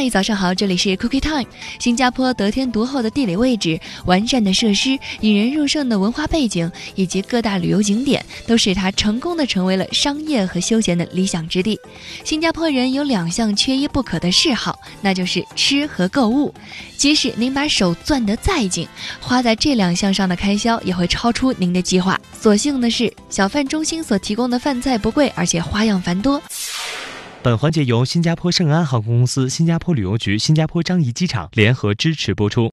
嗨，早上好，这里是 Cookie Time。新加坡得天独厚的地理位置、完善的设施、引人入胜的文化背景以及各大旅游景点，都使它成功的成为了商业和休闲的理想之地。新加坡人有两项缺一不可的嗜好，那就是吃和购物。即使您把手攥得再紧，花在这两项上的开销也会超出您的计划。所幸的是，小贩中心所提供的饭菜不贵，而且花样繁多。本环节由新加坡圣安航空公司、新加坡旅游局、新加坡樟宜机场联合支持播出。